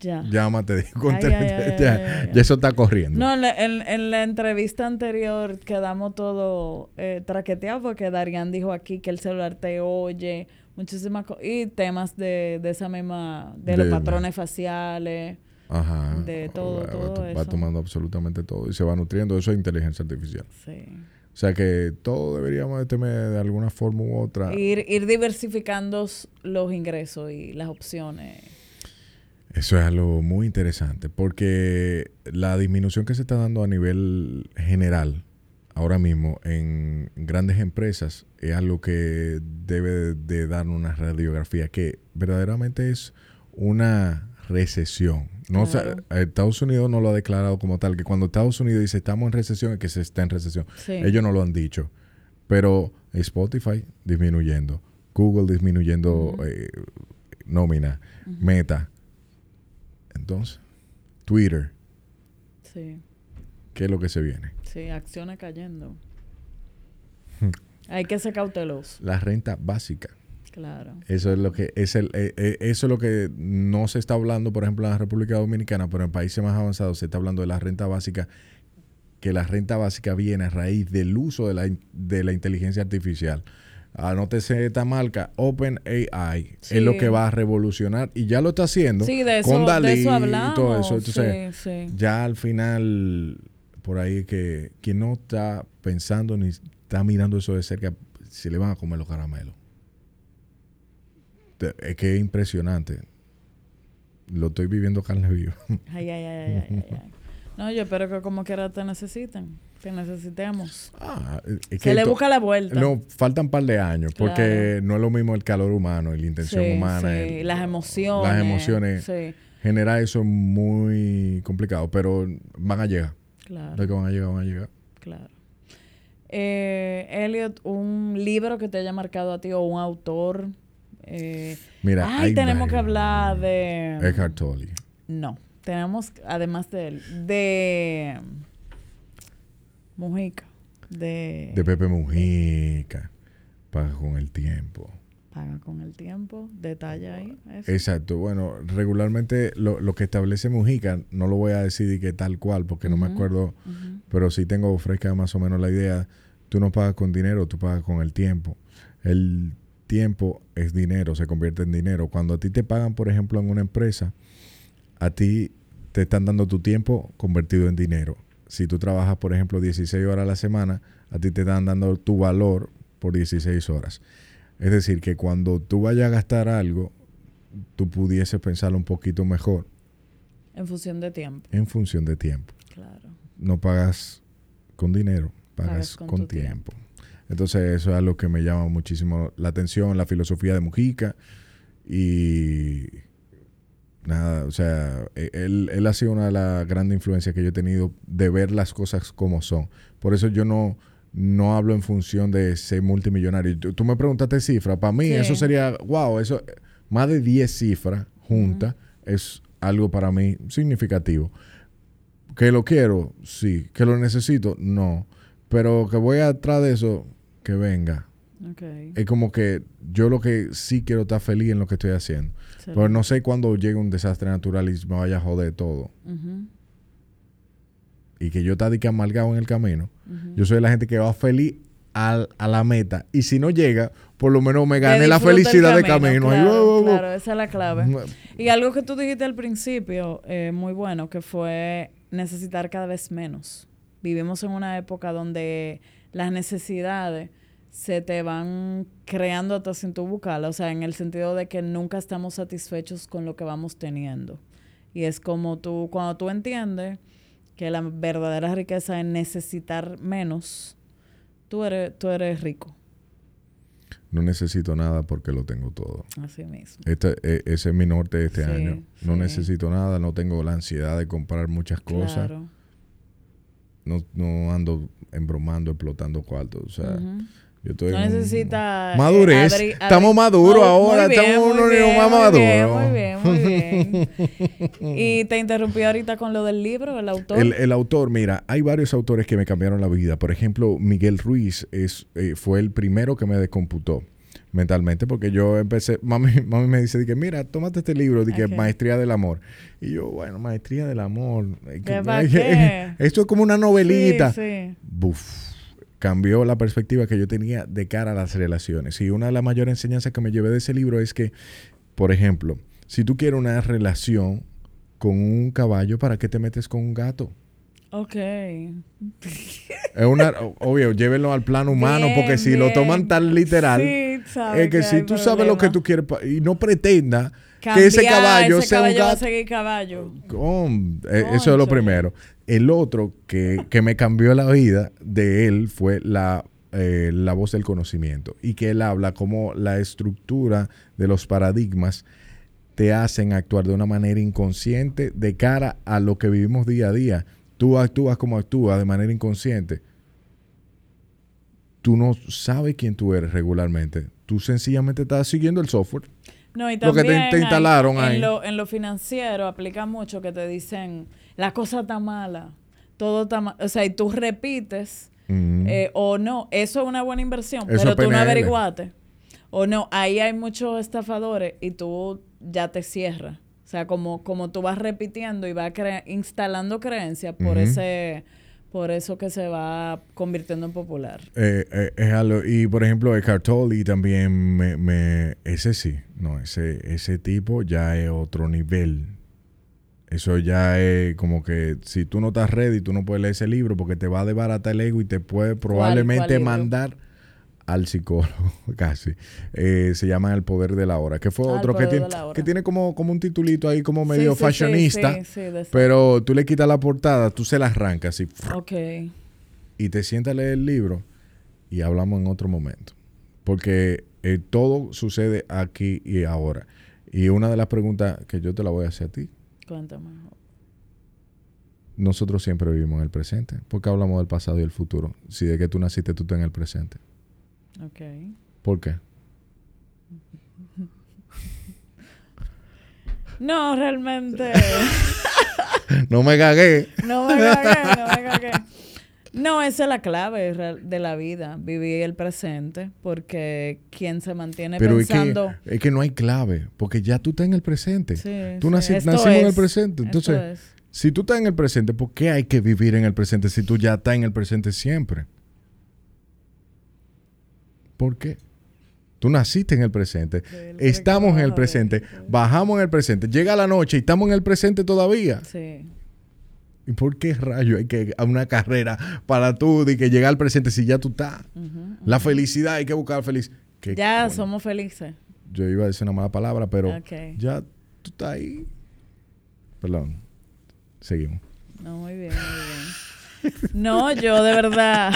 Ya. Llámate. Con tres, ya, eso está corriendo. No, en, la entrevista anterior quedamos todo eh, traqueteados porque Darían dijo aquí que el celular te oye, muchísimas cosas. Y temas de, de esa misma, de, los patrones faciales. Ajá. De todo, todo va, eso. Va tomando absolutamente todo y se va nutriendo. Eso es inteligencia artificial. Sí. O sea que todo deberíamos de de alguna forma u otra. Ir, ir diversificando los ingresos y las opciones. Eso es algo muy interesante porque la disminución que se está dando a nivel general ahora mismo en grandes empresas es algo que debe de dar una radiografía que verdaderamente es una recesión. No, Estados Unidos no lo ha declarado como tal, que cuando Estados Unidos dice estamos en recesión es que se está en recesión. Ellos no lo han dicho. Pero Spotify disminuyendo, Google disminuyendo eh, nómina, Meta. Entonces, Twitter. Sí. ¿Qué es lo que se viene? Sí, acciones cayendo. Hay que ser cauteloso. La renta básica. Claro. Eso es lo que es el eh, eh, eso es lo que no se está hablando, por ejemplo, en la República Dominicana, pero en países más avanzados se está hablando de la renta básica, que la renta básica viene a raíz del uso de la, de la inteligencia artificial. Anótese esta marca, OpenAI, es lo que va a revolucionar y ya lo está haciendo con Dalí y todo eso. Entonces, ya al final, por ahí que quien no está pensando ni está mirando eso de cerca, se le van a comer los caramelos es que es impresionante. Lo estoy viviendo carne viva. Ay, ay, ay, ay, ay, [laughs] No, yo espero que como quiera te necesiten. Te necesitemos. Ah, Se le busca la vuelta. No, faltan un par de años. Porque no es lo mismo el calor humano y la intención humana. Sí, las emociones. Las emociones. Sí. Generar eso es muy complicado. Pero van a llegar. Claro. De que van a llegar, van a llegar. Claro. Eh, Elliot, un libro que te haya marcado a ti o un autor eh, Mira, ay, tenemos que hablar de... Eckhart Tolle. No, tenemos, además de él, de Mujica. De, de Pepe Mujica. Paga con el tiempo. Paga con el tiempo. Detalle ahí. Exacto. Bueno, regularmente lo, lo, que establece Mujica, no lo voy a decir que tal cual, porque no me acuerdo, pero sí tengo fresca más o menos la idea. Tú no pagas con dinero, tú pagas con el tiempo. El tiempo es dinero, se convierte en dinero. Cuando a ti te pagan, por ejemplo, en una empresa, a ti te están dando tu tiempo convertido en dinero. Si tú trabajas, por ejemplo, 16 horas a la semana, a ti te están dando tu valor por 16 horas. Es decir, que cuando tú vayas a gastar algo, tú pudieses pensarlo un poquito mejor. En función de tiempo. En función de tiempo. Claro. No pagas con dinero, pagas, con, tiempo. Entonces eso es algo que me llama muchísimo la atención, la filosofía de Mujica. Y nada, o sea, e, él, ha sido una de las grandes influencias que yo he tenido de ver las cosas como son. Por eso yo no, no hablo en función de ser multimillonario. Tú, me preguntaste cifras. Para mí eso sería, wow, eso, más de 10 cifras juntas es algo para mí significativo. ¿Que lo quiero? Sí. ¿Que lo necesito? No. Pero que voy atrás de eso, que venga. Es como que yo lo que sí quiero estar feliz en lo que estoy haciendo. Pero no sé cuándo llegue un desastre natural y me vaya a joder todo. Y que yo esté que amargado en el camino. Yo soy la gente que va feliz a, la meta. Y si no llega, por lo menos me gane la felicidad de camino. Claro, esa es la clave. Y algo que tú dijiste al principio, eh, muy bueno, que fue necesitar cada vez menos vivimos en una época donde las necesidades se te van creando hasta sin tu bucal, o sea, en el sentido de que nunca estamos satisfechos con lo que vamos teniendo. Y es como tú, cuando tú entiendes que la verdadera riqueza es necesitar menos, tú eres, tú eres rico. No necesito nada porque lo tengo todo. Así mismo. Este, e, ese es mi norte este año. No necesito nada, no tengo la ansiedad de comprar muchas cosas. Claro. No, no ando embromando, explotando cuartos. O sea, yo estoy no necesita eh, madurez. estamos maduros ahora, estamos unos niños más maduros. Muy bien, muy bien. [laughs] y te interrumpí ahorita con lo del libro, el autor. El, autor, mira, hay varios autores que me cambiaron la vida. Por ejemplo, Miguel Ruiz es, eh, fue el primero que me descomputó mentalmente porque yo empecé, mami, [laughs] mami me dice, que mira, tómate este libro, de que Maestría del Amor. Y yo, bueno, Maestría del Amor. [laughs] esto es como una novelita. Sí, sí. Buf cambió la perspectiva que yo tenía de cara a las relaciones. Y una de las mayores enseñanzas que me llevé de ese libro es que, por ejemplo, si tú quieres una relación con un caballo, ¿para qué te metes con un gato? Ok. Es una, obvio, llévenlo al plano humano, porque si lo toman tan literal, es que, si tú sabes lo que tú quieres y no pretenda que ese caballo sea un gato. caballo. Eh, eso es lo primero. El otro que, me cambió la vida de él fue la, eh, la voz del conocimiento y que él habla como la estructura de los paradigmas te hacen actuar de una manera inconsciente de cara a lo que vivimos día a día. Tú actúas como actúas de manera inconsciente. Tú no sabes quién tú eres regularmente. Tú sencillamente estás siguiendo el software. No, y también lo que te, instalaron ahí. En lo, en lo financiero aplica mucho que te dicen la cosa está mala, todo está mal. O sea, y tú repites eh, o no, eso es una buena inversión, pero tú no averiguaste. O no, ahí hay muchos estafadores y tú ya te cierras. O sea, como, como tú vas repitiendo y vas instalando creencias por ese por eso que se va convirtiendo en popular. Eh, eh, es algo, y por ejemplo, Eckhart Tolle también me, me, ese sí, no, ese, ese tipo ya es otro nivel eso ya es como que si tú no estás ready, tú no puedes leer ese libro porque te va a desbaratar el ego y te puede probablemente mandar al psicólogo, [laughs] casi. Eh, se llama El Poder de la Hora, que fue ah, otro que tiene, que tiene como, como un titulito ahí como medio fashionista, pero tú le quitas la portada, tú se la arrancas y, y te sientas a leer el libro y hablamos en otro momento. Porque eh, todo sucede aquí y ahora. Y una de las preguntas que yo te la voy a hacer a ti, Cuéntame. Nosotros siempre vivimos en el presente. ¿Por qué hablamos del pasado y el futuro? Si de que tú naciste, tú estás en el presente. Ok. ¿Por qué? [laughs] No, realmente. [laughs] no me cagué. No me cagué, no me cagué. No, esa es la clave de la vida, vivir el presente, porque quien se mantiene pensando... Es que, es que no hay clave, porque ya tú estás en el presente. Sí, tú nacimos en el presente. Entonces, si tú estás en el presente, ¿por qué hay que vivir en el presente si tú ya estás en el presente siempre? ¿Por qué? Tú naciste en el presente, estamos en el presente, bajamos en el presente, llega la noche y estamos en el presente todavía. Sí. ¿Y por qué rayo hay que a una carrera para tú de que llegar al presente si ya tú estás? La felicidad, hay que buscar felicidad. Ya somos felices. Yo iba a decir una mala palabra, pero ya tú estás ahí. Perdón. Seguimos. No, muy bien, muy bien. No, yo de verdad.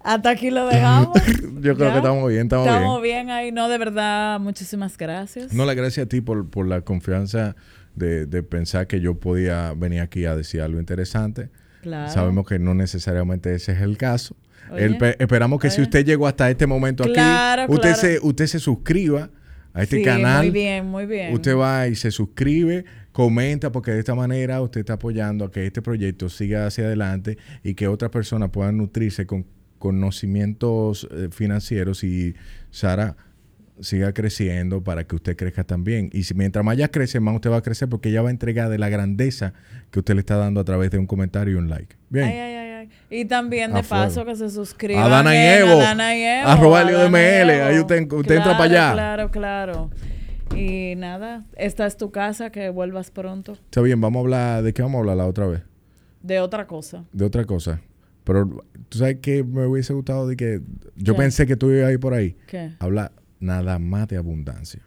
Hasta aquí lo dejamos. [laughs] yo creo que estamos bien, estamos, bien. Estamos bien ahí. No, de verdad, muchísimas gracias. No, la gracias a ti por, por la confianza de, pensar que yo podía venir aquí a decir algo interesante. Sabemos que no necesariamente ese es el caso. esperamos que si usted llegó hasta este momento aquí, usted, Se, usted se suscriba a este canal. Muy bien, muy bien. Usted va y se suscribe, comenta, porque de esta manera usted está apoyando a que este proyecto siga hacia adelante y que otras personas puedan nutrirse con conocimientos eh, financieros. Y Sara, siga creciendo para que usted crezca también. Y si mientras más ya crece, más usted va a crecer porque ella va a entregar de la grandeza que usted le está dando a través de un comentario y un like. Bien. Ay, ay, ay, y también de paso que se suscriban. A Dana y Evo. A y Evo. Arroba ML. Ahí usted, entra para allá. Claro, claro. Y nada, esta es tu casa, que vuelvas pronto. Está bien, vamos a hablar, ¿de qué vamos a hablar la otra vez? De otra cosa. De otra cosa. Pero tú sabes que me hubiese gustado de que yo pensé que tú ibas a ir por ahí. ¿Qué? Habla nada más de abundancia.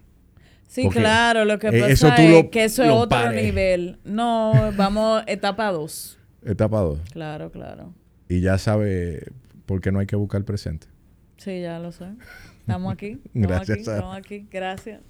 Sí, claro, lo que eh, pasa es que eso es otro nivel. No, [laughs] vamos etapa 2. Etapa 2. Claro, claro. Y ya sabe por qué no hay que buscar el presente. Sí, ya lo sé. [laughs] Estamos aquí. Estamos Gracias. Aquí, estamos aquí. Gracias.